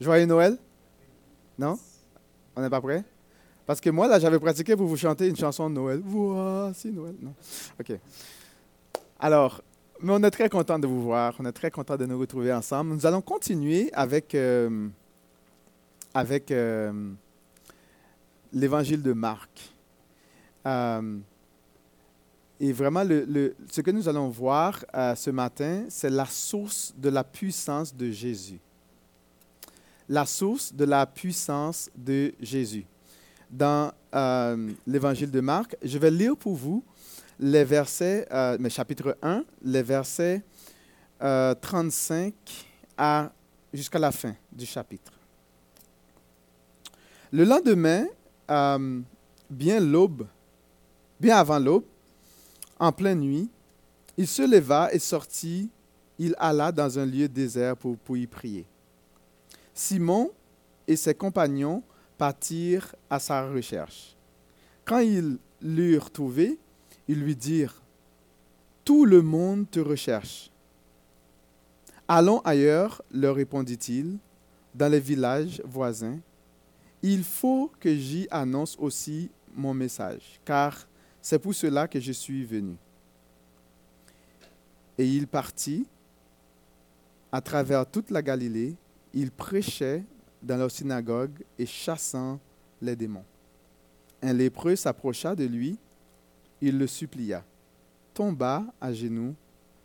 Joyeux Noël? Non? On n'est pas prêt? Parce que moi, là, j'avais pratiqué pour vous chanter une chanson de Noël. Voici Noël. Non. OK. Alors, mais on est très content de vous voir. On est très content de nous retrouver ensemble. Nous allons continuer avec, euh, avec euh, l'évangile de Marc. Euh, et vraiment, ce que nous allons voir ce matin, c'est la source de la puissance de Jésus. La source de la puissance de Jésus. Dans euh, l'évangile de Marc, je vais lire pour vous les versets, euh, mais chapitre 1, les versets euh, 35 à, jusqu'à la fin du chapitre. Le lendemain, euh, bien l'aube, bien avant l'aube, en pleine nuit, il se leva et sortit, il alla dans un lieu désert pour, pour y prier. Simon et ses compagnons partirent à sa recherche. Quand ils l'eurent trouvé, ils lui dirent, Tout le monde te recherche. Allons ailleurs, leur répondit-il, dans les villages voisins. Il faut que j'y annonce aussi mon message, car c'est pour cela que je suis venu. Et il partit à travers toute la Galilée, il prêchait dans leur synagogue et chassant les démons. Un lépreux s'approcha de lui, il le supplia, tomba à genoux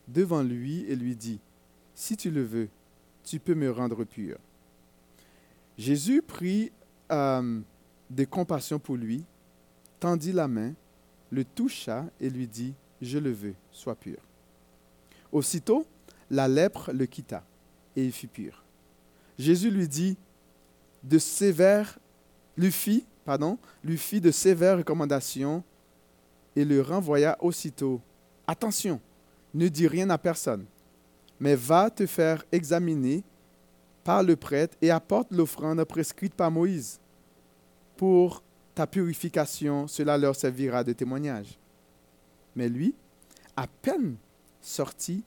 devant lui et lui dit, Si tu le veux, tu peux me rendre pur. Jésus prit euh, de compassion pour lui, tendit la main, le toucha et lui dit, Je le veux, sois pur. Aussitôt, la lèpre le quitta et il fut pur. Jésus lui dit de sévères, lui fit, pardon, lui fit de sévères recommandations et le renvoya aussitôt. Attention, ne dis rien à personne, mais va te faire examiner par le prêtre et apporte l'offrande prescrite par Moïse. Pour ta purification, cela leur servira de témoignage. Mais lui, à peine sorti,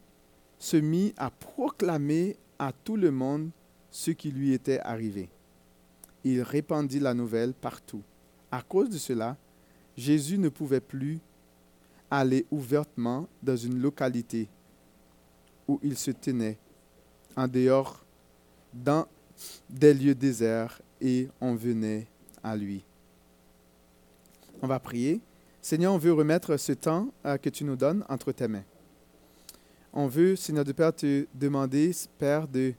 se mit à proclamer à tout le monde ce qui lui était arrivé. Il répandit la nouvelle partout. À cause de cela, Jésus ne pouvait plus aller ouvertement dans une localité où il se tenait, en dehors, dans des lieux déserts, et on venait à lui. On va prier. Seigneur, on veut remettre ce temps euh, que tu nous donnes entre tes mains. On veut, Seigneur de Père, te demander, Père, de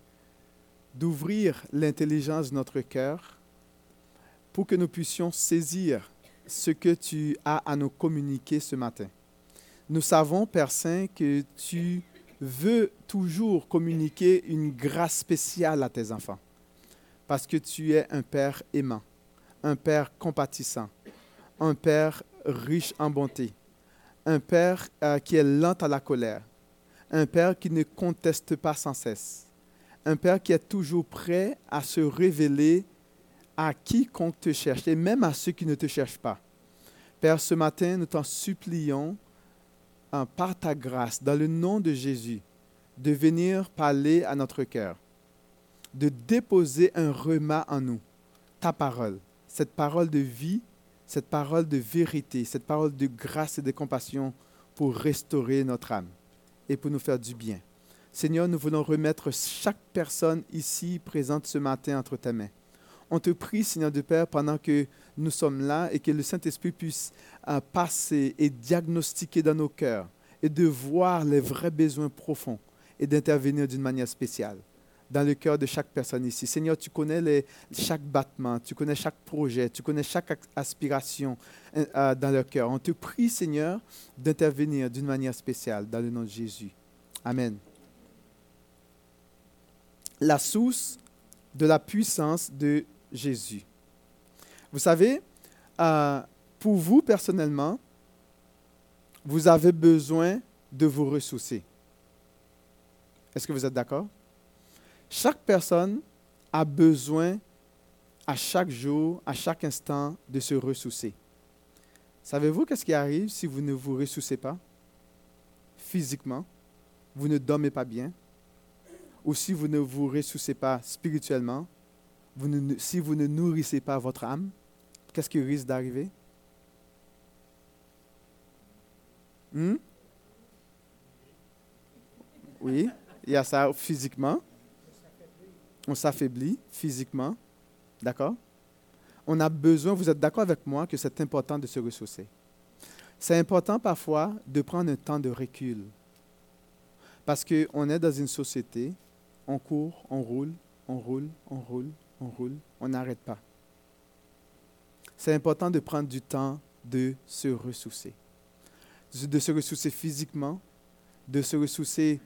d'ouvrir l'intelligence de notre cœur pour que nous puissions saisir ce que tu as à nous communiquer ce matin. Nous savons, Père Saint, que tu veux toujours communiquer une grâce spéciale à tes enfants, parce que tu es un Père aimant, un Père compatissant, un Père riche en bonté, un Père euh, qui est lent à la colère, un Père qui ne conteste pas sans cesse, un Père qui est toujours prêt à se révéler à quiconque te cherche, et même à ceux qui ne te cherchent pas. Père, ce matin, nous t'en supplions, hein, par ta grâce, dans le nom de Jésus, de venir parler à notre cœur, de déposer un remas en nous, ta parole, cette parole de vie, cette parole de vérité, cette parole de grâce et de compassion pour restaurer notre âme et pour nous faire du bien. Seigneur, nous voulons remettre chaque personne ici présente ce matin entre tes mains. On te prie, Seigneur de Père, pendant que nous sommes là et que le Saint-Esprit puisse euh, passer et diagnostiquer dans nos cœurs et de voir les vrais besoins profonds et d'intervenir d'une manière spéciale dans le cœur de chaque personne ici. Seigneur, tu connais chaque battement, tu connais chaque projet, tu connais chaque aspiration euh, euh, dans leur cœur. On te prie, Seigneur, d'intervenir d'une manière spéciale dans le nom de Jésus. Amen. La source de la puissance de Jésus. Vous savez, euh, pour vous personnellement, vous avez besoin de vous ressourcer. Est-ce que vous êtes d'accord? Chaque personne a besoin à chaque jour, à chaque instant, de se ressourcer. Savez-vous qu'est-ce qui arrive si vous ne vous ressourcez pas? Physiquement, vous ne dormez pas bien, ou si vous ne vous ressourcez pas spirituellement, si vous ne nourrissez pas votre âme, qu'est-ce qui risque d'arriver? Hmm? Oui, il y a ça physiquement. On s'affaiblit physiquement. D'accord? On a besoin, vous êtes d'accord avec moi, que c'est important de se ressourcer. C'est important parfois de prendre un temps de recul. Parce qu'on est dans une société, on court, on roule, on roule, on roule, on roule, on n'arrête pas. C'est important de prendre du temps de se ressourcer. De se ressourcer physiquement, de se ressourcer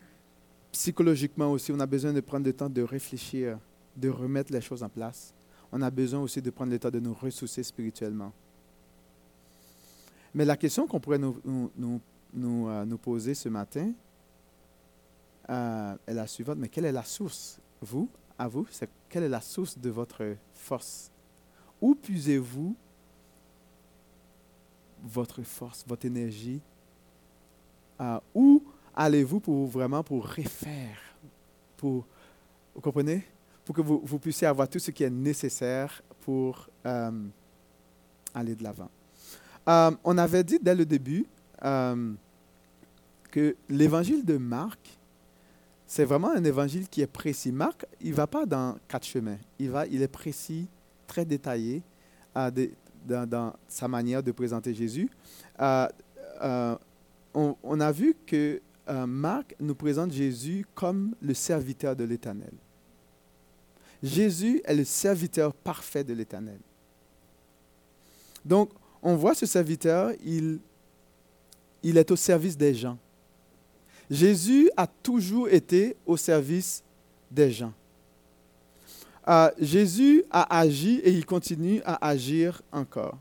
psychologiquement aussi. On a besoin de prendre le temps de réfléchir, de remettre les choses en place. On a besoin aussi de prendre le temps de nous ressourcer spirituellement. Mais la question qu'on pourrait nous, nous, nous, euh, poser ce matin euh, est la suivante. Mais quelle est la source Vous, à vous, c'est quelle est la source de votre force? Où puisez-vous votre force, votre énergie? Euh, Où allez-vous pour vraiment pour refaire pour, Vous comprenez? Pour que vous, puissiez avoir tout ce qui est nécessaire pour aller de l'avant. Euh, on avait dit dès le début euh, que l'évangile de Marc, c'est vraiment un évangile qui est précis. Marc, il ne va pas dans quatre chemins. Il, va, il est précis, très détaillé euh, dans, sa manière de présenter Jésus. On, on, a vu que Marc nous présente Jésus comme le serviteur de l'Éternel. Jésus est le serviteur parfait de l'Éternel. Donc, on voit ce serviteur, il est au service des gens. Jésus a toujours été au service des gens. Euh, Jésus a agi et il continue à agir encore.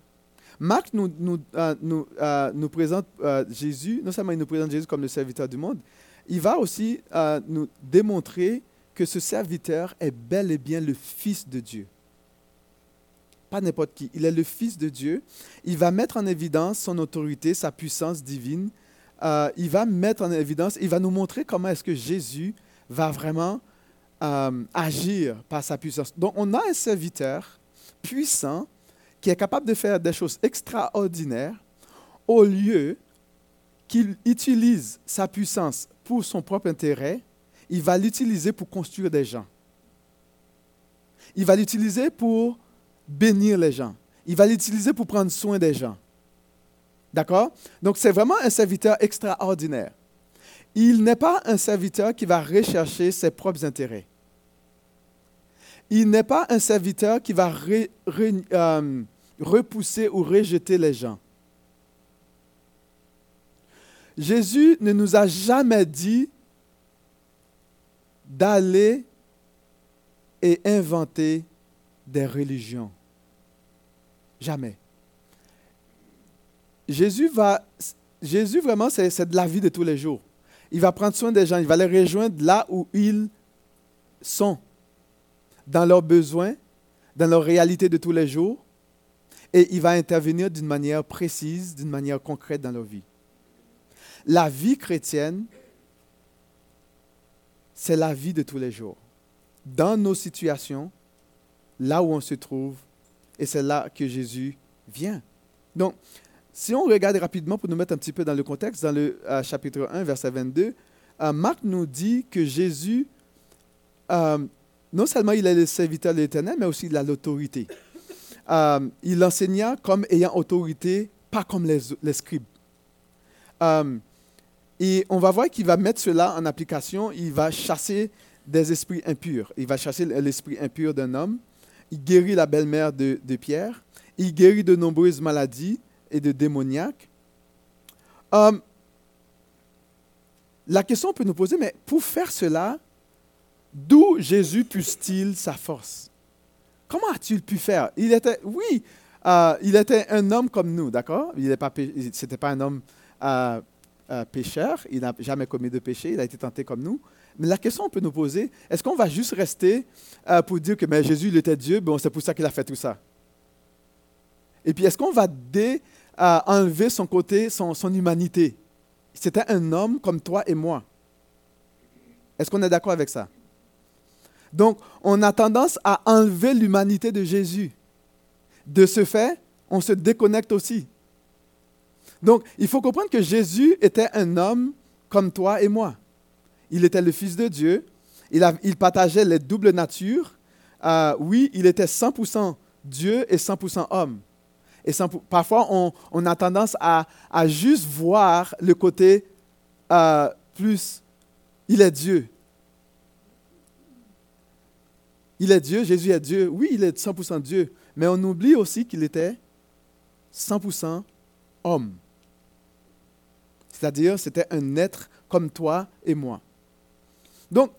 Marc nous, nous, euh, euh, nous, présente Jésus, non seulement il nous présente Jésus comme le serviteur du monde, il va aussi nous démontrer que ce serviteur est bel et bien le Fils de Dieu pas n'importe qui. Il est le Fils de Dieu. Il va mettre en évidence son autorité, sa puissance divine. Euh, il va mettre en évidence, il va nous montrer comment est-ce que Jésus va vraiment euh, agir par sa puissance. Donc on a un serviteur puissant qui est capable de faire des choses extraordinaires au lieu qu'il utilise sa puissance pour son propre intérêt, il va l'utiliser pour construire des gens. Il va l'utiliser pour bénir les gens. Il va l'utiliser pour prendre soin des gens. D'accord? Donc c'est vraiment un serviteur extraordinaire. Il n'est pas un serviteur qui va rechercher ses propres intérêts. Il n'est pas un serviteur qui va euh, repousser ou rejeter les gens. Jésus ne nous a jamais dit d'aller et inventer des religions. Jamais. Jésus va, Jésus vraiment, c'est de la vie de tous les jours. Il va prendre soin des gens, il va les rejoindre là où ils sont, dans leurs besoins, dans leur réalité de tous les jours, et il va intervenir d'une manière précise, d'une manière concrète dans leur vie. La vie chrétienne, c'est la vie de tous les jours. Dans nos situations, là où on se trouve, et c'est là que Jésus vient. Donc, si on regarde rapidement pour nous mettre un petit peu dans le contexte, dans le euh, chapitre 1, verset 22, euh, Marc nous dit que Jésus, euh, non seulement il est le serviteur de l'Éternel, mais aussi il a l'autorité. il enseigna comme ayant autorité, pas comme les, les scribes. et on va voir qu'il va mettre cela en application. Il va chasser des esprits impurs. Il va chasser l'esprit impur d'un homme il guérit la belle-mère de, Pierre, il guérit de nombreuses maladies et de démoniaques. Euh, la question peut nous poser, mais pour faire cela, d'où Jésus puisse-t-il sa force? Comment a-t-il pu faire? Il était, oui, euh, il était un homme comme nous, d'accord? Il n'était pas, un homme euh, pécheur, il n'a jamais commis de péché, il a été tenté comme nous. Mais la question peut nous poser, est-ce qu'on va juste rester euh, pour dire que mais Jésus, il était Dieu, bon, c'est pour ça qu'il a fait tout ça? Et puis, est-ce qu'on va dé, euh, enlever son côté, son, son humanité? C'était un homme comme toi et moi. Est-ce qu'on est d'accord avec ça? Donc, on a tendance à enlever l'humanité de Jésus. De ce fait, on se déconnecte aussi. Donc, il faut comprendre que Jésus était un homme comme toi et moi. Il était le Fils de Dieu. Il, partageait les doubles natures. Euh, oui, il était 100% Dieu et 100% homme. Et parfois, on, a tendance à, juste voir le côté euh, plus, il est Dieu. Il est Dieu, Jésus est Dieu. Oui, il est 100% Dieu. Mais on oublie aussi qu'il était 100% homme. C'est-à-dire, c'était un être comme toi et moi. Donc,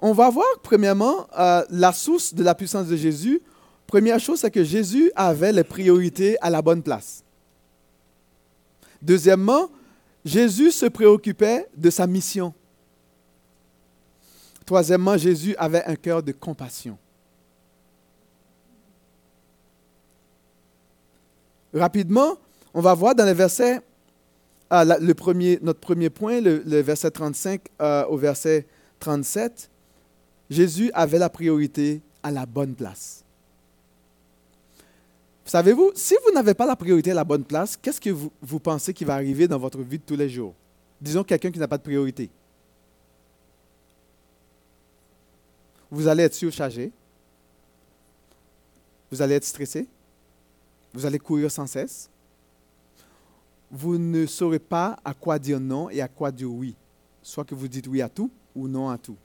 on va voir premièrement euh, la source de la puissance de Jésus. Première chose, c'est que Jésus avait les priorités à la bonne place. Deuxièmement, Jésus se préoccupait de sa mission. Troisièmement, Jésus avait un cœur de compassion. Rapidement, on va voir dans les versets, euh, le premier, notre premier point, le, verset 35 euh, au verset 37, Jésus avait la priorité à la bonne place. Savez-vous, si vous n'avez pas la priorité à la bonne place, qu'est-ce que vous, pensez qui va arriver dans votre vie de tous les jours? Disons quelqu'un qui n'a pas de priorité. Vous allez être surchargé. Vous allez être stressé. Vous allez courir sans cesse. Vous ne saurez pas à quoi dire non et à quoi dire oui. Soit que vous dites oui à tout ou non à tout.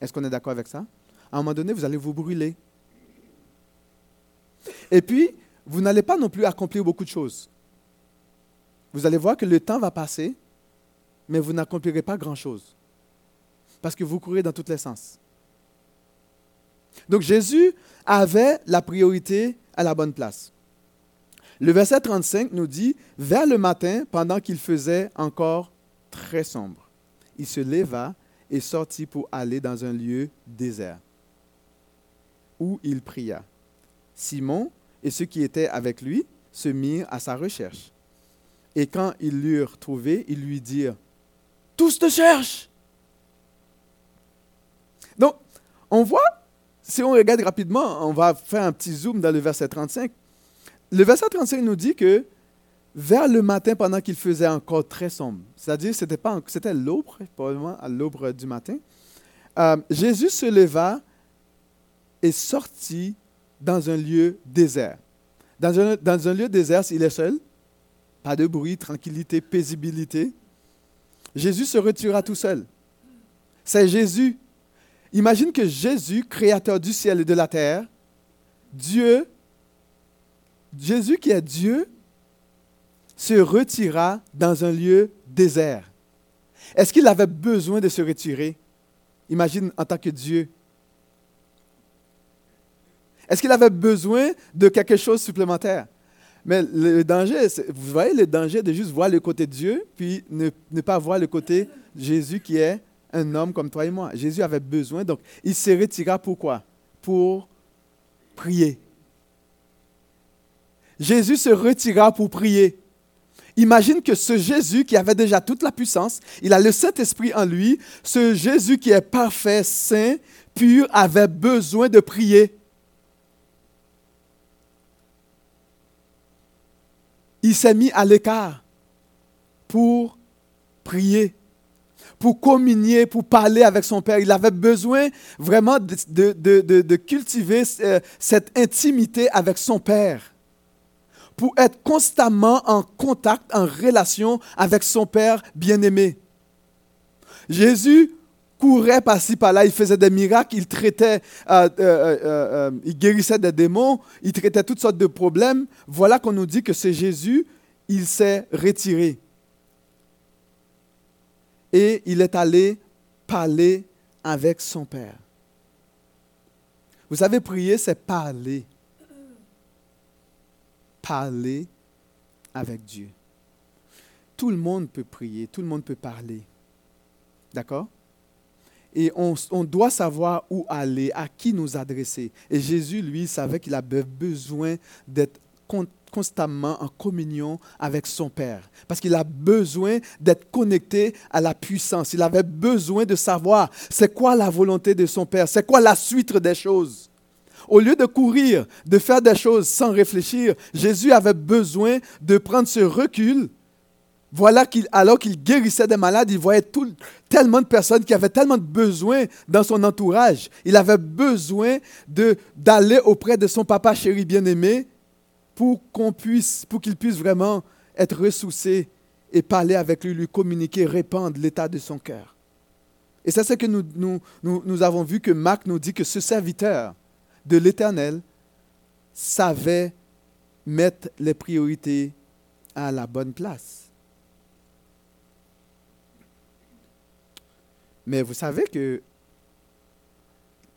Est-ce qu'on est, d'accord avec ça? À un moment donné, vous allez vous brûler. Et puis, vous n'allez pas non plus accomplir beaucoup de choses. Vous allez voir que le temps va passer, mais vous n'accomplirez pas grand-chose. Parce que vous courez dans tous les sens. Donc Jésus avait la priorité à la bonne place. Le verset 35 nous dit, vers le matin, pendant qu'il faisait encore très sombre, il se leva et sortit pour aller dans un lieu désert, où il pria. Simon et ceux qui étaient avec lui se mirent à sa recherche. Et quand ils l'eurent trouvé, ils lui dirent, Tous te cherchent. Donc, on voit, si on regarde rapidement, on va faire un petit zoom dans le verset 35. Le verset 35 nous dit que vers le matin, pendant qu'il faisait encore très sombre, c'est-à-dire c'était pas, c'était l'aube, probablement à l'aube du matin, euh, Jésus se leva et sortit dans un lieu désert. Dans un, lieu désert, il est seul, pas de bruit, tranquillité, paisibilité. Jésus se retira tout seul. C'est Jésus. Imagine que Jésus, créateur du ciel et de la terre, Dieu, Jésus qui est Dieu, se retira dans un lieu désert. Est-ce qu'il avait besoin de se retirer? Imagine en tant que Dieu, est-ce qu'il avait besoin de quelque chose supplémentaire? Mais le danger, vous voyez le danger de juste voir le côté Dieu, puis ne, pas voir le côté Jésus qui est un homme comme toi et moi. Jésus avait besoin, donc il se retira pourquoi? Pour prier. Jésus se retira pour prier. Imagine que ce Jésus qui avait déjà toute la puissance, il a le Saint-Esprit en lui, ce Jésus qui est parfait, saint, pur, avait besoin de prier. Il s'est mis à l'écart pour prier, pour communier, pour parler avec son Père. Il avait besoin vraiment de, cultiver euh, cette intimité avec son Père, pour être constamment en contact, en relation avec son Père bien-aimé. Jésus courait par-ci par-là, il faisait des miracles, il traitait, euh, euh, euh, il guérissait des démons, il traitait toutes sortes de problèmes. Voilà qu'on nous dit que c'est Jésus, il s'est retiré. Et il est allé parler avec son Père. Vous savez, prier, c'est parler. Parler avec Dieu. Tout le monde peut prier, tout le monde peut parler. D'accord? Et on, doit savoir où aller, à qui nous adresser. Et Jésus, lui, savait qu'il avait besoin d'être constamment en communion avec son Père. Parce qu'il a besoin d'être connecté à la puissance. Il avait besoin de savoir c'est quoi la volonté de son Père, c'est quoi la suite des choses? Au lieu de courir, de faire des choses sans réfléchir, Jésus avait besoin de prendre ce recul voilà qu'alors qu'il guérissait des malades, il voyait tellement de personnes qui avaient tellement de besoins dans son entourage. Il avait besoin d'aller auprès de son papa chéri bien-aimé pour qu'on puisse, pour qu'il puisse vraiment être ressourcé et parler avec lui, lui communiquer, répandre l'état de son cœur. Et c'est ce que nous avons vu que Marc nous dit que ce serviteur de l'Éternel savait mettre les priorités à la bonne place. Mais vous savez que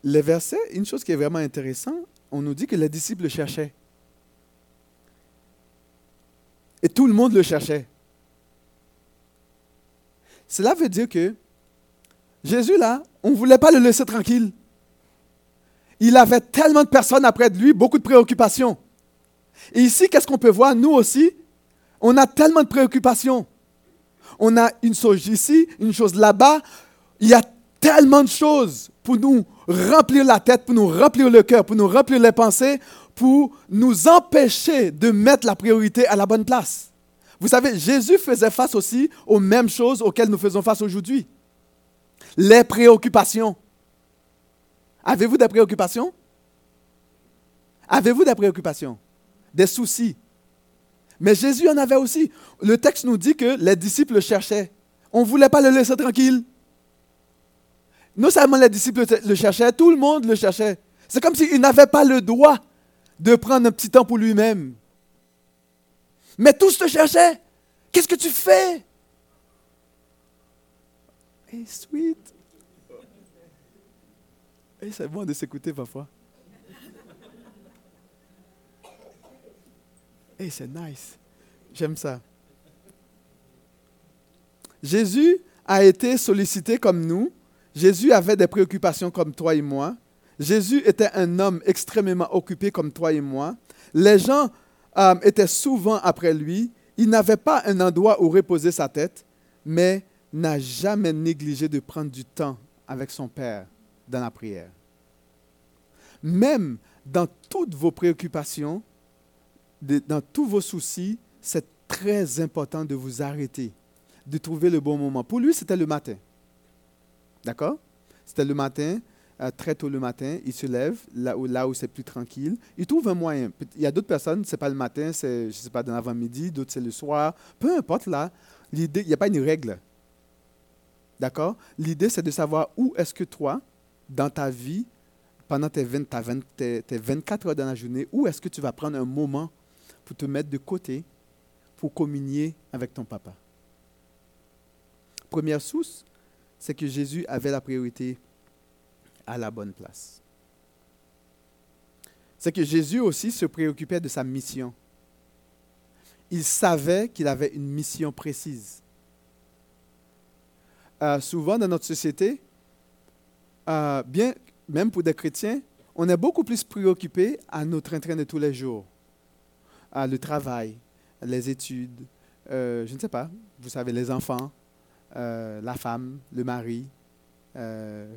les versets, une chose qui est vraiment intéressante, on nous dit que les disciples le cherchaient. Et tout le monde le cherchait. Cela veut dire que Jésus, là, on ne voulait pas le laisser tranquille. Il avait tellement de personnes après de lui, beaucoup de préoccupations. Et ici, qu'est-ce qu'on peut voir? Nous aussi, on a tellement de préoccupations. On a une chose ici, une chose là-bas. Il y a tellement de choses pour nous remplir la tête, pour nous remplir le cœur, pour nous remplir les pensées, pour nous empêcher de mettre la priorité à la bonne place. Vous savez, Jésus faisait face aussi aux mêmes choses auxquelles nous faisons face aujourd'hui. Les préoccupations. Avez-vous des préoccupations? Avez-vous des préoccupations? Des soucis? Mais Jésus en avait aussi. Le texte nous dit que les disciples le cherchaient. On ne voulait pas le laisser tranquille. Non seulement les disciples le cherchaient, tout le monde le cherchait. C'est comme s'il n'avait pas le droit de prendre un petit temps pour lui-même. Mais tous te cherchaient. Qu'est-ce que tu fais? Hey, sweet. Hey, c'est bon de s'écouter parfois. Hey, c'est nice. J'aime ça. Jésus a été sollicité comme nous Jésus avait des préoccupations comme toi et moi. Jésus était un homme extrêmement occupé comme toi et moi. Les gens euh, étaient souvent après lui. Il n'avait pas un endroit où reposer sa tête, mais n'a jamais négligé de prendre du temps avec son Père dans la prière. Même dans toutes vos préoccupations, dans tous vos soucis, c'est très important de vous arrêter, de trouver le bon moment. Pour lui, c'était le matin. D'accord? C'était le matin, euh, très tôt le matin, il se lève, là où, là où c'est plus tranquille. Il trouve un moyen. Il y a d'autres personnes, ce n'est pas le matin, c'est, je sais pas, dans l'avant-midi, d'autres c'est le soir. Peu importe là, l'idée, il n'y a pas une règle. D'accord? L'idée, c'est de savoir où est-ce que toi, dans ta vie, pendant tes, 20, tes 24 heures dans la journée, où est-ce que tu vas prendre un moment pour te mettre de côté, pour communier avec ton papa? Première source, c'est que Jésus avait la priorité à la bonne place. C'est que Jésus aussi se préoccupait de sa mission. Il savait qu'il avait une mission précise. Euh, souvent dans notre société, euh, bien, même pour des chrétiens, on est beaucoup plus préoccupé à notre train de tous les jours, à le travail, les études, euh, je ne sais pas, vous savez, les enfants, euh, la femme, le mari, euh,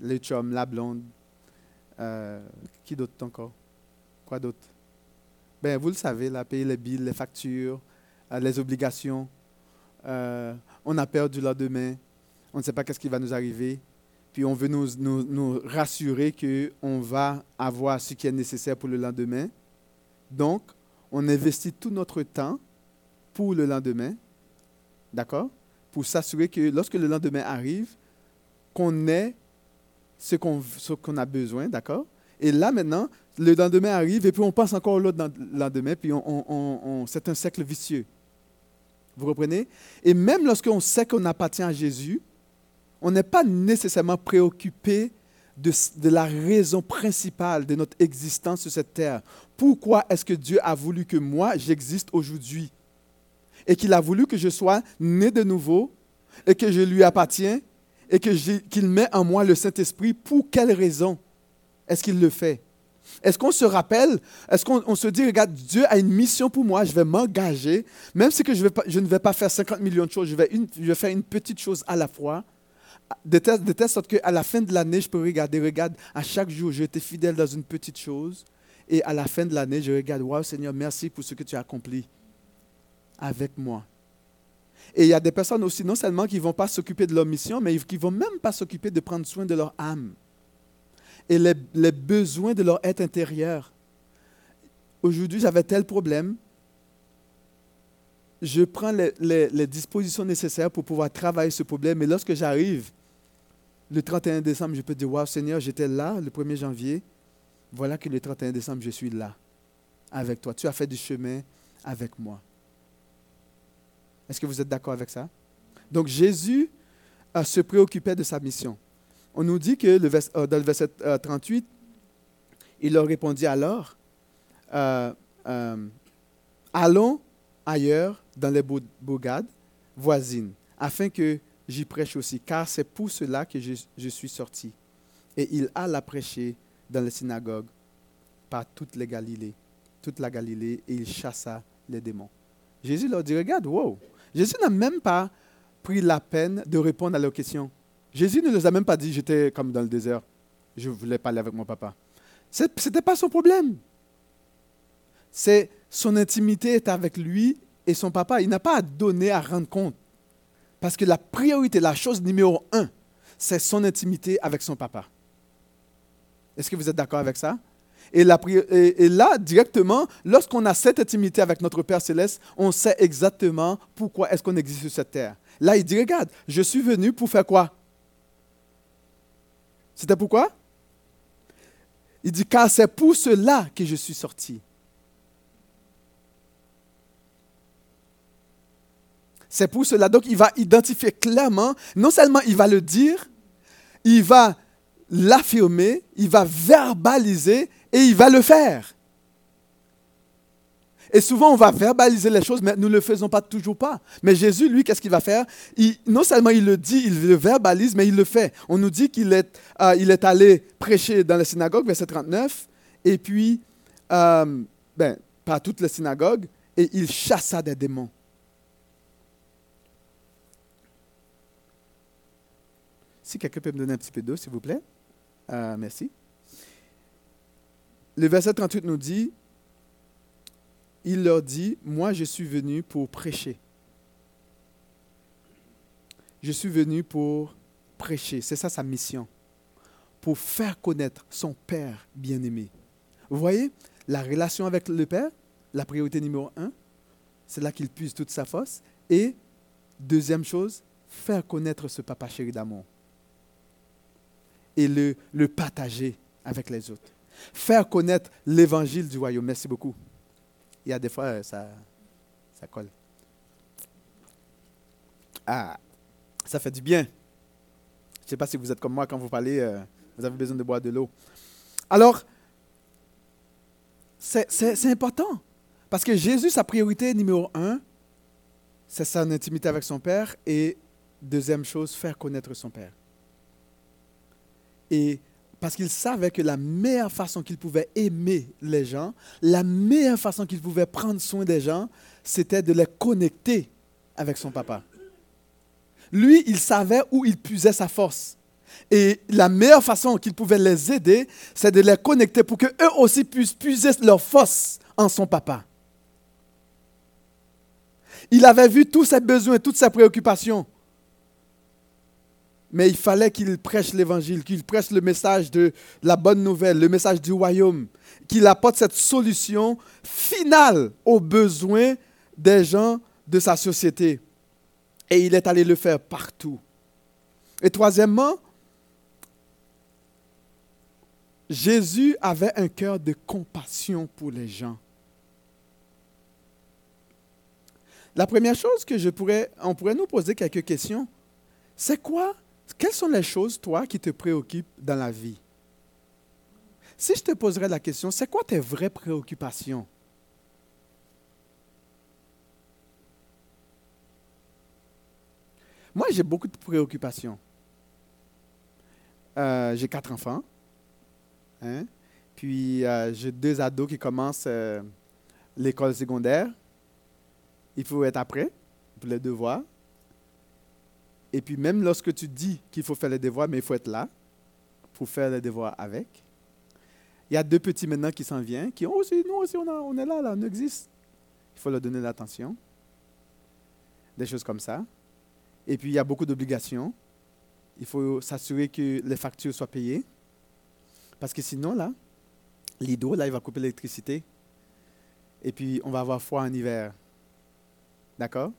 le la blonde. Euh, qui d'autre encore? Quoi d'autre? Ben, Vous le savez, là, payer les billes, les factures, les obligations. on a peur du lendemain. On ne sait pas qu'est-ce qui va nous arriver. Puis on veut nous, nous rassurer qu'on va avoir ce qui est nécessaire pour le lendemain. Donc, on investit tout notre temps pour le lendemain. D'accord? Pour s'assurer que lorsque le lendemain arrive, qu'on ait ce qu'on a besoin, d'accord? Et là, maintenant, le lendemain arrive et puis on passe encore l'autre lendemain, puis on, c'est un cercle vicieux. Vous reprenez Et même lorsqu'on sait qu'on appartient à Jésus, on n'est pas nécessairement préoccupé de, la raison principale de notre existence sur cette terre. Pourquoi est-ce que Dieu a voulu que moi, j'existe aujourd'hui? Et qu'il a voulu que je sois né de nouveau et que je lui appartiens et qu'il met en moi le Saint-Esprit, pour quelle raison est-ce qu'il le fait? Est-ce qu'on se rappelle, est-ce qu'on se dit, regarde, Dieu a une mission pour moi, je vais m'engager, même si que je, ne vais pas faire 50 millions de choses, je vais, une, je vais faire une petite chose à la fois, de telle, de telle sorte qu'à la fin de l'année, je peux regarder, regarde, à chaque jour, j'ai été fidèle dans une petite chose, et à la fin de l'année, je regarde, waouh Seigneur, merci pour ce que tu as accompli avec moi. Et il y a des personnes aussi, non seulement qui ne vont pas s'occuper de leur mission, mais qui ne vont même pas s'occuper de prendre soin de leur âme et les, besoins de leur être intérieur. Aujourd'hui, j'avais tel problème. Je prends les, les, dispositions nécessaires pour pouvoir travailler ce problème. Et lorsque j'arrive, le 31 décembre, je peux dire, Waouh Seigneur, j'étais là le 1er janvier. Voilà que le 31 décembre, je suis là avec toi. Tu as fait du chemin avec moi. Est-ce que vous êtes d'accord avec ça? Donc Jésus euh, se préoccupait de sa mission. On nous dit que le euh, dans le verset 38, euh, il leur répondit alors, allons ailleurs dans les bourgades voisines, afin que j'y prêche aussi, car c'est pour cela que je, suis sorti. Et il alla prêcher dans les synagogues par toute Galilée, toute la Galilée, et il chassa les démons. Jésus leur dit, regarde, wow, Jésus n'a même pas pris la peine de répondre à leurs questions. Jésus ne les a même pas dit, j'étais comme dans le désert, je voulais parler avec mon papa. Ce n'était pas son problème. C'est son intimité est avec lui et son papa. Il n'a pas à donner, à rendre compte. Parce que la priorité, la chose numéro un, c'est son intimité avec son papa. Est-ce que vous êtes d'accord avec ça? Et, là, directement, lorsqu'on a cette intimité avec notre Père céleste, on sait exactement pourquoi est-ce qu'on existe sur cette terre. Là, il dit, regarde, je suis venu pour faire quoi? C'était pourquoi? Il dit, car c'est pour cela que je suis sorti. C'est pour cela. Donc, il va identifier clairement, non seulement il va le dire, il va l'affirmer, il va verbaliser et il va le faire. Et souvent, on va verbaliser les choses, mais nous ne le faisons pas toujours pas. Mais Jésus, lui, qu'est-ce qu'il va faire? Non seulement il le dit, il le verbalise, mais il le fait. On nous dit qu'il est, euh, il est allé prêcher dans la synagogue, verset 39, et puis, euh, ben, pas toutes les synagogues, et il chassa des démons. Si quelqu'un peut me donner un petit peu d'eau, s'il vous plaît. Euh, merci. Le verset 38 nous dit, il leur dit, moi je suis venu pour prêcher. Je suis venu pour prêcher. C'est ça sa mission. Pour faire connaître son Père bien-aimé. Vous voyez, la relation avec le Père, la priorité numéro un, c'est là qu'il puise toute sa force. Et deuxième chose, faire connaître ce papa chéri d'amour. Et le, partager avec les autres faire connaître l'évangile du royaume. Merci beaucoup. Il y a des fois, euh, ça, ça colle. Ah, ça fait du bien. Je ne sais pas si vous êtes comme moi quand vous parlez, euh, vous avez besoin de boire de l'eau. Alors, c'est important. Parce que Jésus, sa priorité numéro un, c'est son intimité avec son Père. Et deuxième chose, faire connaître son Père. Et parce qu'il savait que la meilleure façon qu'il pouvait aimer les gens, la meilleure façon qu'il pouvait prendre soin des gens, c'était de les connecter avec son papa. Lui, il savait où il puisait sa force. Et la meilleure façon qu'il pouvait les aider, c'est de les connecter pour qu'eux aussi puissent puiser leur force en son papa. Il avait vu tous ses besoins, toutes ses préoccupations. Mais il fallait qu'il prêche l'évangile, qu'il prêche le message de la bonne nouvelle, le message du royaume, qu'il apporte cette solution finale aux besoins des gens de sa société. Et il est allé le faire partout. Et troisièmement, Jésus avait un cœur de compassion pour les gens. La première chose que je pourrais, on pourrait nous poser quelques questions. C'est quoi quelles sont les choses, toi, qui te préoccupent dans la vie? Si je te poserais la question, c'est quoi tes vraies préoccupations? Moi, j'ai beaucoup de préoccupations. Euh, j'ai quatre enfants. Hein, Puis euh, j'ai deux ados qui commencent euh, l'école secondaire. Il faut être après pour les devoirs. Et puis même lorsque tu dis qu'il faut faire les devoirs, mais il faut être là pour faire les devoirs avec. Il y a deux petits maintenant qui s'en viennent, qui ont aussi, nous aussi, on, on est là, là, on existe. Il faut leur donner l'attention. Des choses comme ça. Et puis il y a beaucoup d'obligations. Il faut s'assurer que les factures soient payées. Parce que sinon, là, l'hydro, là, il va couper l'électricité. Et puis, on va avoir froid en hiver. D'accord?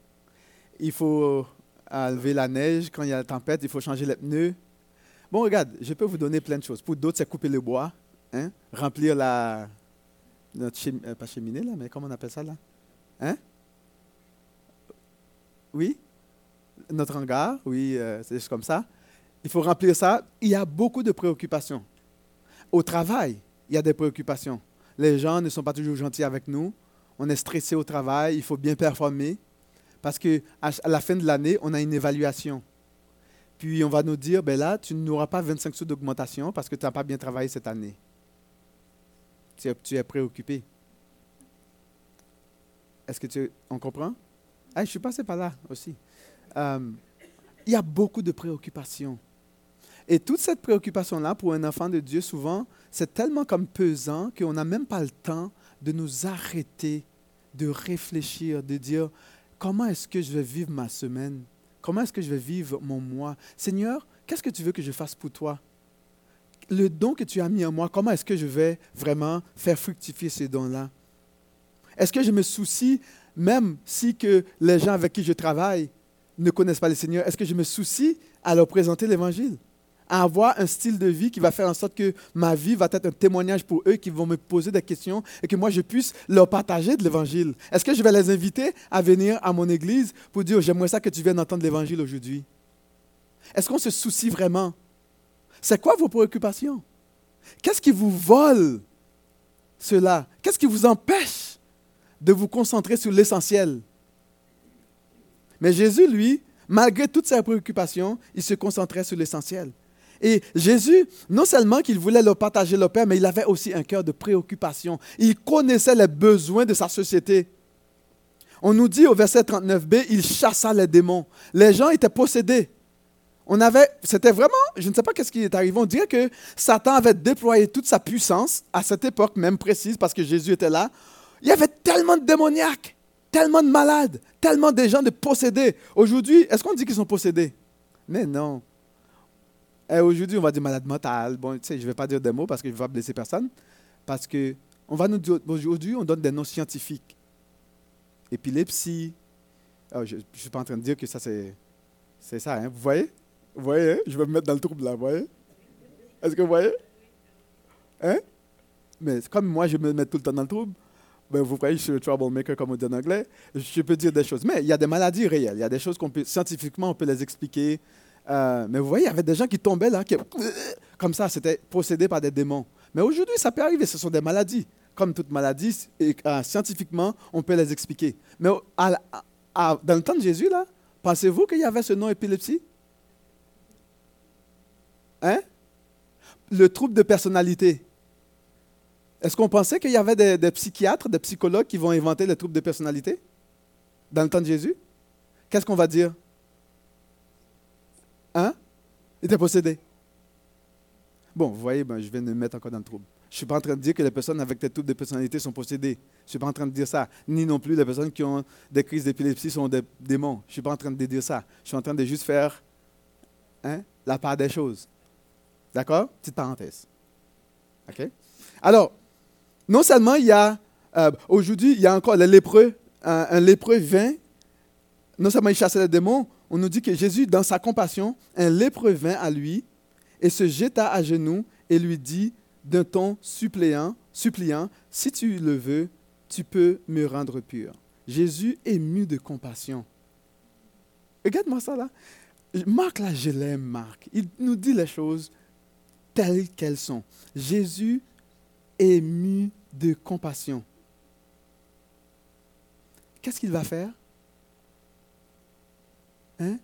Il faut enlever la neige quand il y a la tempête, il faut changer les pneus. Bon, regarde, je peux vous donner plein de choses. Pour d'autres, c'est couper le bois, hein? remplir la. Notre euh, pas cheminée, là, mais comment on appelle ça, là? Hein? Oui? Notre hangar, oui, euh, c'est juste comme ça. Il faut remplir ça. Il y a beaucoup de préoccupations. Au travail, il y a des préoccupations. Les gens ne sont pas toujours gentils avec nous. On est stressé au travail, il faut bien performer. Parce qu'à la fin de l'année, on a une évaluation. Puis on va nous dire, ben là, tu n'auras pas 25 sous d'augmentation parce que tu n'as pas bien travaillé cette année. Tu es, préoccupé. Est-ce que tu... On comprend? je suis passé par là aussi. Euh, il y a beaucoup de préoccupations. Et toute cette préoccupation-là, pour un enfant de Dieu, souvent, c'est tellement comme pesant qu'on n'a même pas le temps de nous arrêter, de réfléchir, de dire, comment est-ce que je vais vivre ma semaine? Comment est-ce que je vais vivre mon mois? Seigneur, qu'est-ce que tu veux que je fasse pour toi? Le don que tu as mis en moi, comment est-ce que je vais vraiment faire fructifier ces dons-là Est-ce que je me soucie, même si que les gens avec qui je travaille ne connaissent pas le Seigneur, est-ce que je me soucie à leur présenter l'Évangile? À avoir un style de vie qui va faire en sorte que ma vie va être un témoignage pour eux, qui vont me poser des questions et que moi je puisse leur partager de l'évangile. Est-ce que je vais les inviter à venir à mon église pour dire j'aimerais ça que tu viennes entendre l'évangile aujourd'hui? Est-ce qu'on se soucie vraiment? C'est quoi vos préoccupations? Qu'est-ce qui vous vole cela? Qu'est-ce qui vous empêche de vous concentrer sur l'essentiel? Mais Jésus, lui, malgré toutes ses préoccupations, il se concentrait sur l'essentiel. Et Jésus, non seulement qu'il voulait leur partager leur Père, mais il avait aussi un cœur de préoccupation. Il connaissait les besoins de sa société. On nous dit au verset 39b, il chassa les démons. Les gens étaient possédés. On avait, c'était vraiment, je ne sais pas qu'est-ce qui est arrivé. On dirait que Satan avait déployé toute sa puissance à cette époque même précise parce que Jésus était là. Il y avait tellement de démoniaques, tellement de malades, tellement de gens de possédés. Aujourd'hui, est-ce qu'on dit qu'ils sont possédés? Mais non. Eh, aujourd'hui, on va dire malade mental. Bon, tu sais, je ne vais pas dire des mots parce que je ne vais pas blesser personne. Parce que on va nous aujourd'hui, on donne des noms scientifiques. Épilepsie. Oh, je ne suis pas en train de dire que ça, c'est, c'est ça. Hein? Vous voyez? Vous voyez? Hein? Je vais me mettre dans le trouble là. Vous voyez? Est-ce que vous voyez? Hein? Mais comme moi, je me mets tout le temps dans le trouble. Ben, vous voyez, je suis le troublemaker, comme on dit en anglais. Je peux dire des choses. Mais il y a des maladies réelles. Il y a des choses qu'on peut, scientifiquement, on peut les expliquer. Euh, mais vous voyez, il y avait des gens qui tombaient là, qui, comme ça, c'était possédé par des démons. Mais aujourd'hui, ça peut arriver, ce sont des maladies. Comme toute maladie, et, euh, scientifiquement, on peut les expliquer. Mais dans le temps de Jésus, là, pensez-vous qu'il y avait ce nom épilepsie? Hein? Le trouble de personnalité. Est-ce qu'on pensait qu'il y avait des, des, psychiatres, des psychologues qui vont inventer le trouble de personnalité dans le temps de Jésus? Qu'est-ce qu'on va dire? Il était possédé. Bon, vous voyez, ben, je viens de me mettre encore dans le trouble. Je ne suis pas en train de dire que les personnes avec des troubles de personnalité sont possédées. Je ne suis pas en train de dire ça. Ni non plus les personnes qui ont des crises d'épilepsie sont des démons. Je ne suis pas en train de dire ça. Je suis en train de juste faire hein, la part des choses. D'accord? Petite parenthèse. OK? Alors, non seulement il y a, euh, aujourd'hui, il y a encore les lépreux. Un, un lépreux vient, non seulement il chassait les démons, on nous dit que Jésus, dans sa compassion, un lépreux vint à lui et se jeta à genoux et lui dit d'un ton suppléant, suppliant, si tu le veux, tu peux me rendre pur. Jésus ému de compassion. Regarde-moi ça là. Marc là, je l'aime, Marc. Il nous dit les choses telles qu'elles sont. Jésus ému de compassion. Qu'est-ce qu'il va faire? Hein?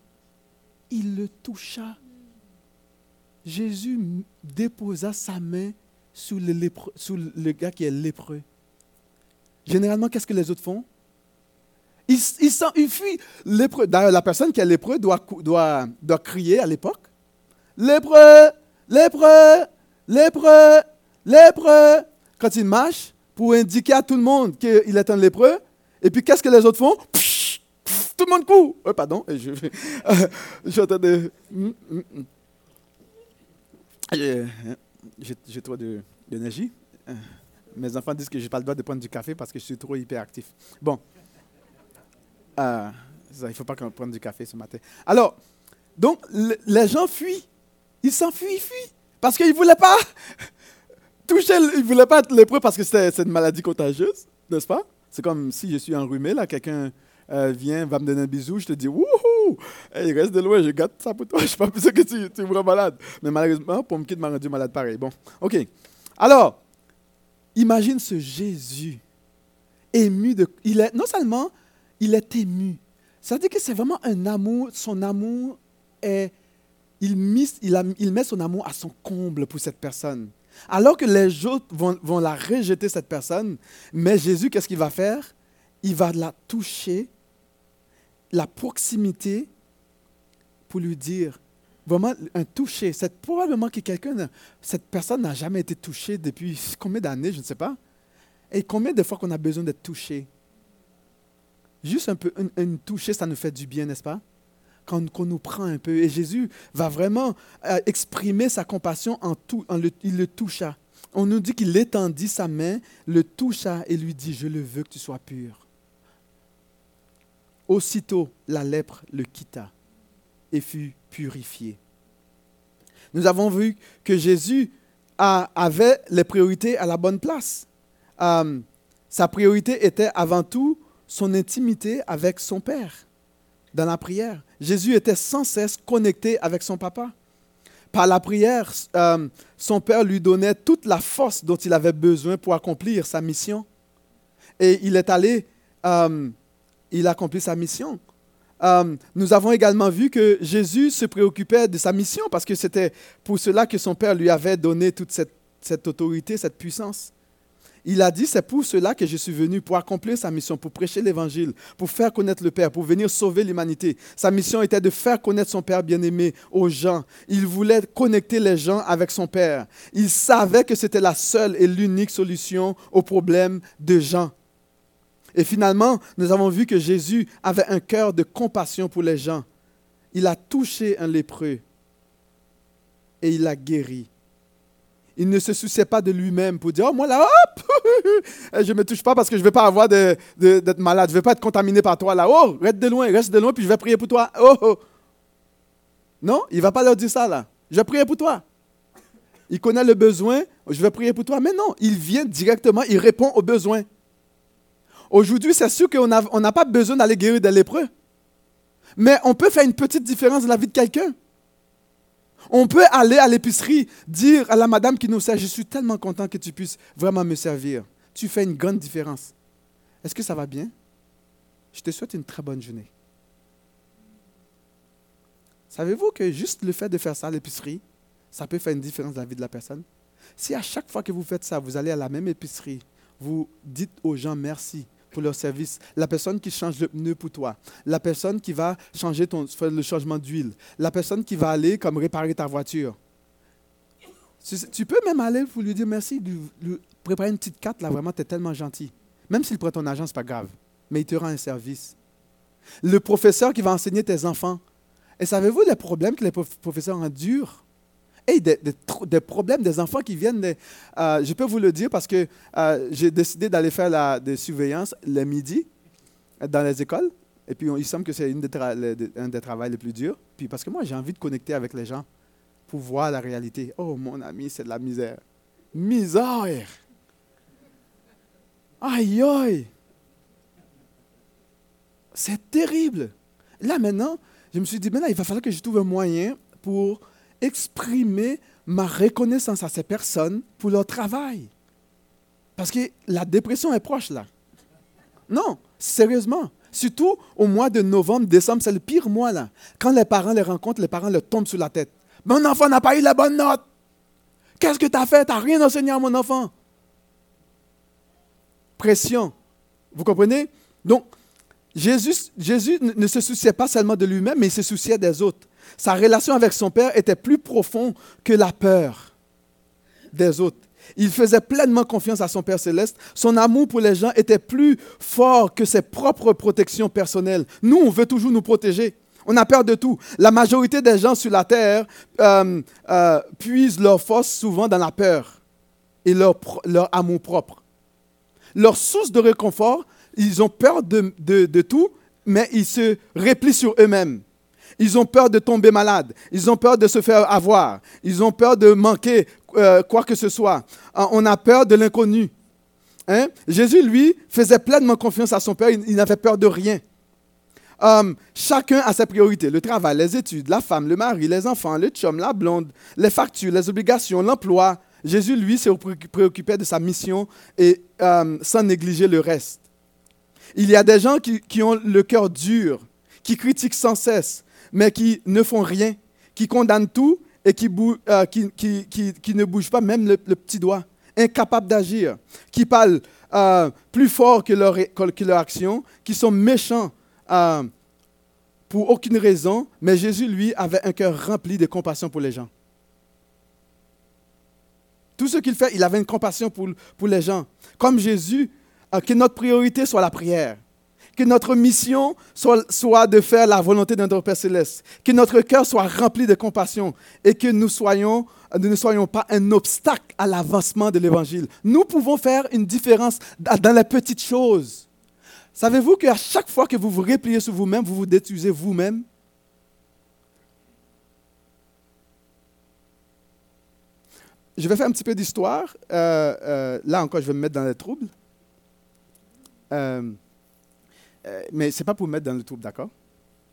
Il le toucha. Jésus déposa sa main sur le, gars qui est lépreux. Généralement, qu'est-ce que les autres font? Ils, ils, la personne qui est lépreux doit, doit, crier à l'époque Lépreux, lépreux, lépreux, lépreux. Quand il marche, pour indiquer à tout le monde qu'il est un lépreux. Et puis, qu'est-ce que les autres font? Tout le monde court. Euh, pardon, je, je suis en train de. Mm. J'ai- trop d'énergie. Euh, Mes enfants disent que je n'ai pas le droit de prendre du café parce que je suis trop hyperactif. Bon. Euh, il ne faut pas qu'on prenne du café ce matin. Alors, donc, le- les gens fuient. Ils s'enfuient, ils fuient. Parce qu'ils ne voulaient pas toucher, ils ne voulaient pas être lépreux parce que c'était c'est une maladie contagieuse, n'est-ce pas? C'est comme si je suis enrhumé, là, quelqu'un euh, vient, va me donner un bisou, je te dis, wouhou! Hey, reste de loin, je gâte ça pour toi. Je ne suis pas plus sûr que tu, tu es vraiment malade. Mais malheureusement, Pomkid m'a rendu malade pareil. Bon, OK. Alors, imagine ce Jésus ému de. Il est, non seulement il est ému, ça veut dire que c'est vraiment un amour, son amour est. Il, mise- il, a- il met son amour à son comble pour cette personne. Alors que les autres vont, vont la rejeter, cette personne, mais Jésus, qu'est-ce qu'il va faire? Il va la toucher, la proximité, pour lui dire, vraiment un toucher. C'est probablement que quelqu'un, cette personne n'a jamais été touchée depuis combien d'années, je ne sais pas. Et combien de fois qu'on a besoin d'être touché? Juste un peu, une, une touchée, ça nous fait du bien, n'est-ce pas? Quand qu'on nous prend un peu. Et Jésus va vraiment euh, exprimer sa compassion en tout. Le, il le toucha. On nous dit qu'il étendit sa main, le toucha et lui dit, je le veux que tu sois pur. Aussitôt, la lèpre le quitta et fut purifié. Nous avons vu que Jésus a- avait les priorités à la bonne place. Euh, sa priorité était avant tout son intimité avec son Père dans la prière. Jésus était sans cesse connecté avec son Papa. Par la prière, euh, son Père lui donnait toute la force dont il avait besoin pour accomplir sa mission. Et il est allé, euh, il a accompli sa mission. Euh, nous avons également vu que Jésus se préoccupait de sa mission parce que c'était pour cela que son Père lui avait donné toute cette, cette autorité, cette puissance. Il a dit, c'est pour cela que je suis venu, pour accomplir sa mission, pour prêcher l'Évangile, pour faire connaître le Père, pour venir sauver l'humanité. Sa mission était de faire connaître son Père bien-aimé aux gens. Il voulait connecter les gens avec son Père. Il savait que c'était la seule et l'unique solution aux problèmes de gens. Et finalement, nous avons vu que Jésus avait un cœur de compassion pour les gens. Il a touché un lépreux et il l'a guéri. Il ne se souciait pas de lui-même pour dire, oh moi là, hop, je ne me touche pas parce que je ne veux pas avoir de- de- d'être malade, je ne veux pas être contaminé par toi là. Oh, reste de loin, reste de loin, puis je vais prier pour toi. Oh, oh. Non, il ne va pas leur dire ça là. Je vais prier pour toi. Il connaît le besoin, je vais prier pour toi. Mais non, il vient directement, il répond aux besoins. Aujourd'hui, c'est sûr qu'on n'a pas besoin d'aller guérir des lépreux. Mais on peut faire une petite différence dans la vie de quelqu'un. On peut aller à l'épicerie, dire à la madame qui nous sert, je suis tellement content que tu puisses vraiment me servir. Tu fais une grande différence. Est-ce que ça va bien? Je te souhaite une très bonne journée. Savez-vous que juste le fait de faire ça à l'épicerie, ça peut faire une différence dans la vie de la personne? Si à chaque fois que vous faites ça, vous allez à la même épicerie, vous dites aux gens merci pour leur service, la personne qui change le pneu pour toi, la personne qui va changer ton, faire le changement d'huile, la personne qui va aller comme réparer ta voiture. Tu, tu peux même aller pour lui dire merci, lui, lui préparer une petite carte, là, vraiment, tu es tellement gentil. Même s'il prend ton argent, ce pas grave, mais il te rend un service. Le professeur qui va enseigner tes enfants, et savez-vous les problèmes que les prof- professeurs endurent? Et des, des problèmes des enfants qui viennent. euh, je peux vous le dire parce que euh, j'ai décidé d'aller faire la de surveillance le midi dans les écoles. Et puis, il semble que c'est une un des travaux les plus durs. Puis, parce que moi, j'ai envie de connecter avec les gens pour voir la réalité. Oh, mon ami, c'est de la misère. Misère! Aïe, aïe! C'est terrible. Là, maintenant, je me suis dit, maintenant, il va falloir que je trouve un moyen pour exprimer ma reconnaissance à ces personnes pour leur travail. Parce que la dépression est proche, là. Non, sérieusement. Surtout au mois de novembre, décembre, c'est le pire mois, là. Quand les parents les rencontrent, les parents leur tombent sur la tête. Mon enfant n'a pas eu la bonne note. Qu'est-ce que tu as fait? Tu n'as rien enseigné à mon enfant. Pression. Vous comprenez? Donc, Jésus, Jésus ne se souciait pas seulement de lui-même, mais il se souciait des autres. Sa relation avec son Père était plus profonde que la peur des autres. Il faisait pleinement confiance à son Père céleste. Son amour pour les gens était plus fort que ses propres protections personnelles. Nous, on veut toujours nous protéger. On a peur de tout. La majorité des gens sur la terre euh, euh, puisent leur force souvent dans la peur et leur, amour propre. Leur source de réconfort, ils ont peur de, de, de tout, mais ils se replient sur eux-mêmes. Ils ont peur de tomber malade. Ils ont peur de se faire avoir. Ils ont peur de manquer euh, quoi que ce soit. Euh, on a peur de l'inconnu. Hein? Jésus, lui, faisait pleinement confiance à son Père. Il, n'avait peur de rien. Euh, chacun a ses priorités. Le travail, les études, la femme, le mari, les enfants, le chum, la blonde, les factures, les obligations, l'emploi. Jésus, lui, se préoccupait de sa mission et sans négliger le reste. Il y a des gens qui ont le cœur dur, qui critiquent sans cesse, mais qui ne font rien, qui condamnent tout et qui, euh, ne bougent pas même le, petit doigt, incapables d'agir, qui parlent euh, plus fort que leur, que leur action, qui sont méchants euh, pour aucune raison, mais Jésus, lui, avait un cœur rempli de compassion pour les gens. Tout ce qu'il fait, il avait une compassion pour, pour les gens. Comme Jésus, que notre priorité soit la prière que notre mission soit, de faire la volonté de notre Père céleste, que notre cœur soit rempli de compassion et que nous, ne soyons pas un obstacle à l'avancement de l'Évangile. Nous pouvons faire une différence dans les petites choses. Savez-vous qu'à chaque fois que vous vous repliez sur vous-même, vous vous détruisez vous-même? Je vais faire un petit peu d'histoire. Euh, euh, là encore, je vais me mettre dans les troubles. Euh, euh, mais ce n'est pas pour me mettre dans le trouble, d'accord?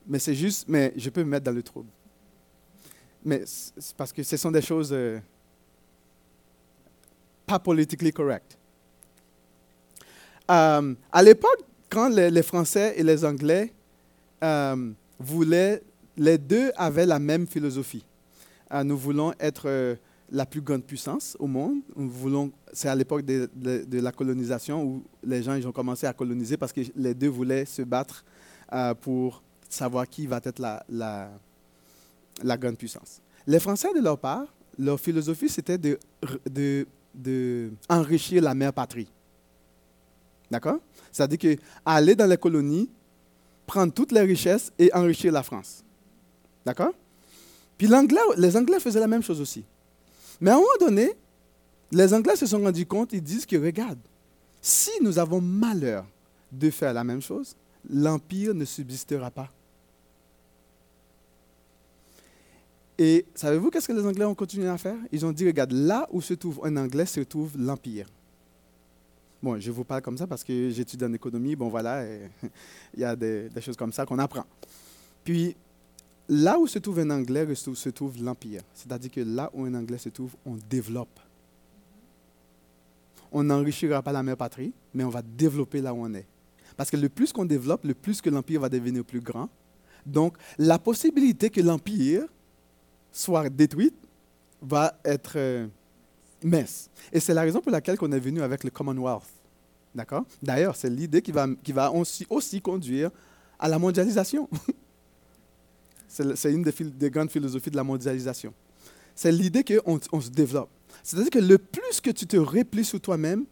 Mais c'est juste, mais je peux me mettre dans le trouble. Mais c'est parce que ce sont des choses euh, pas politiquement correctes. Euh, à l'époque, quand les, Français et les Anglais voulaient, les deux avaient la même philosophie. nous voulons être la plus grande puissance au monde. c'est à l'époque de, la colonisation où les gens ils ont commencé à coloniser parce que les deux voulaient se battre euh, pour savoir qui va être la, la, grande puissance. Les Français, de leur part, leur philosophie, c'était de, de, de la mère patrie. D'accord? C'est-à-dire qu'aller dans les colonies, prendre toutes les richesses et enrichir la France. D'accord? Puis les Anglais faisaient la même chose aussi. Mais à un moment donné, les Anglais se sont rendus compte, ils disent que, regarde, si nous avons malheur de faire la même chose, l'Empire ne subsistera pas. Et savez-vous qu'est-ce que les Anglais ont continué à faire? Ils ont dit, regarde, là où se trouve un Anglais se trouve l'Empire. Bon, je vous parle comme ça parce que j'étudie en économie, bon voilà, il y a des, des choses comme ça qu'on apprend. Puis, là où se trouve un anglais se trouve l'empire. C'est-à-dire que là où un anglais se trouve, on développe. On n'enrichira pas la mère patrie, mais on va développer là où on est. Parce que le plus qu'on développe, le plus que l'empire va devenir plus grand. Donc, la possibilité que l'empire soit détruit va être euh, mince. Et c'est la raison pour laquelle on est venu avec le Commonwealth. D'accord? D'ailleurs, c'est l'idée qui va, qui va aussi, aussi conduire à la mondialisation. C'est une des, grandes philosophies de la mondialisation. C'est l'idée qu'on on se développe. C'est-à-dire que le plus que tu te replies sur toi-même,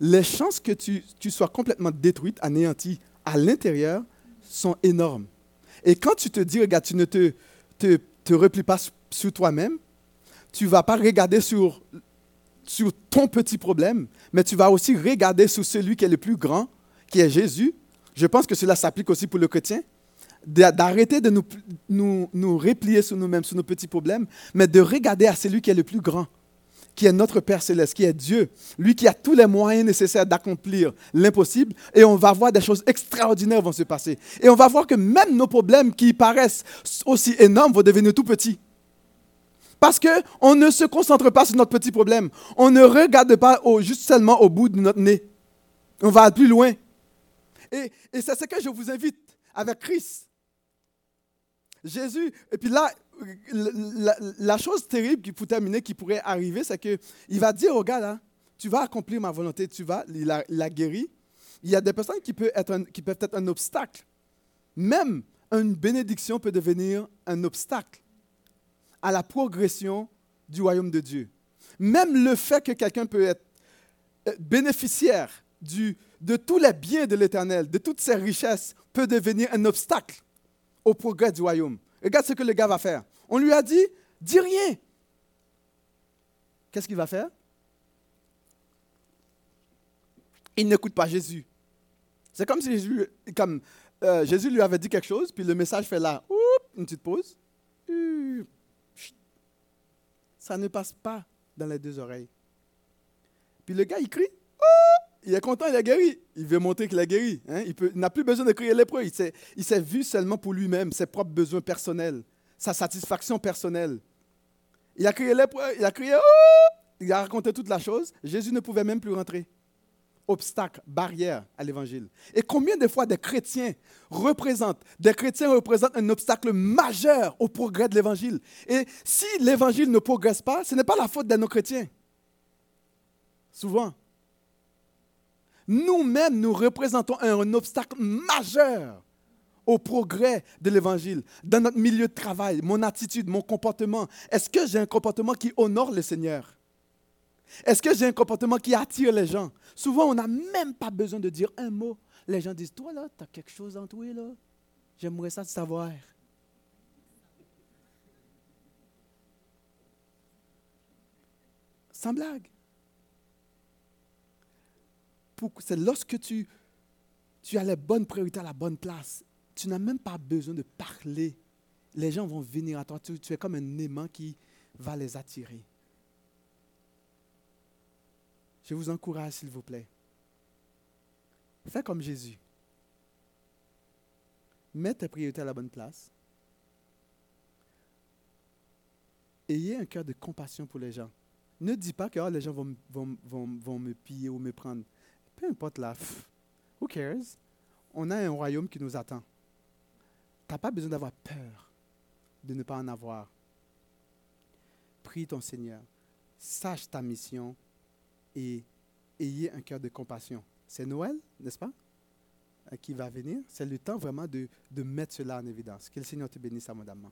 les chances que tu, sois complètement détruite, anéantie à l'intérieur sont énormes. Et quand tu te dis, regarde, tu ne te, replies pas sur toi-même, tu ne vas pas regarder sur ton petit problème, mais tu vas aussi regarder sur celui qui est le plus grand, qui est Jésus. Je pense que cela s'applique aussi pour le chrétien d'arrêter de nous, nous, nous replier sur nous-mêmes, sur nos petits problèmes, mais de regarder à celui qui est le plus grand, qui est notre Père céleste, qui est Dieu, lui qui a tous les moyens nécessaires d'accomplir l'impossible, et on va voir des choses extraordinaires vont se passer. Et on va voir que même nos problèmes qui paraissent aussi énormes vont devenir tout petits. Parce qu'on ne se concentre pas sur notre petit problème. On ne regarde pas juste seulement au bout de notre nez. On va plus loin. Et, et c'est ce que je vous invite avec Christ. Jésus, et puis là, la, la chose terrible qui, pour terminer qui pourrait arriver, c'est qu'il va dire au gars, là, tu vas accomplir ma volonté, tu vas, il a, il a guéri. Il y a des personnes qui peuvent, être un, qui peuvent être un obstacle. Même une bénédiction peut devenir un obstacle à la progression du royaume de Dieu. Même le fait que quelqu'un peut être euh, bénéficiaire du, de tous les biens de l'Éternel, de toutes ses richesses, peut devenir un obstacle au progrès du royaume. Regarde ce que le gars va faire. On lui a dit, dis rien. Qu'est-ce qu'il va faire? Il n'écoute pas Jésus. C'est comme si Jésus, euh, lui avait dit quelque chose, puis le message fait là, une petite pause. Ça ne passe pas dans les deux oreilles. Puis le gars, il crie. Il est content, il a guéri. Il veut montrer qu'il a guéri. Hein. Il n'a plus besoin de crier lépreux. Il s'est vu seulement pour lui-même, ses propres besoins personnels, sa satisfaction personnelle. Il a crié lépreux, il a crié. il a raconté toute la chose. Jésus ne pouvait même plus rentrer obstacle, barrière à l'évangile. Et combien de fois des chrétiens représentent, des chrétiens représentent un obstacle majeur au progrès de l'évangile? Et si l'évangile ne progresse pas, ce n'est pas la faute de nos chrétiens. Souvent. Nous-mêmes, nous représentons un, obstacle majeur au progrès de l'évangile, dans notre milieu de travail, mon attitude, mon comportement. Est-ce que j'ai un comportement qui honore le Seigneur? Est-ce que j'ai un comportement qui attire les gens? Souvent, on n'a même pas besoin de dire un mot. Les gens disent, toi là, tu as quelque chose en toi là. J'aimerais ça savoir. Sans blague. C'est lorsque tu, as les bonnes priorités à la bonne place, tu n'as même pas besoin de parler. Les gens vont venir à toi. Tu, es comme un aimant qui va les attirer. Je vous encourage, s'il vous plaît. Fais comme Jésus. Mets tes priorités à la bonne place. Ayez un cœur de compassion pour les gens. Ne dis pas que oh, les gens vont, me piller ou me prendre. Peu importe là. Who cares? On a un royaume qui nous attend. Tu n'as pas besoin d'avoir peur de ne pas en avoir. Prie ton Seigneur. Sache ta mission et ayez un cœur de compassion. C'est Noël, n'est-ce pas, qui va venir. C'est le temps vraiment de, de mettre cela en évidence. Que le Seigneur te bénisse abondamment.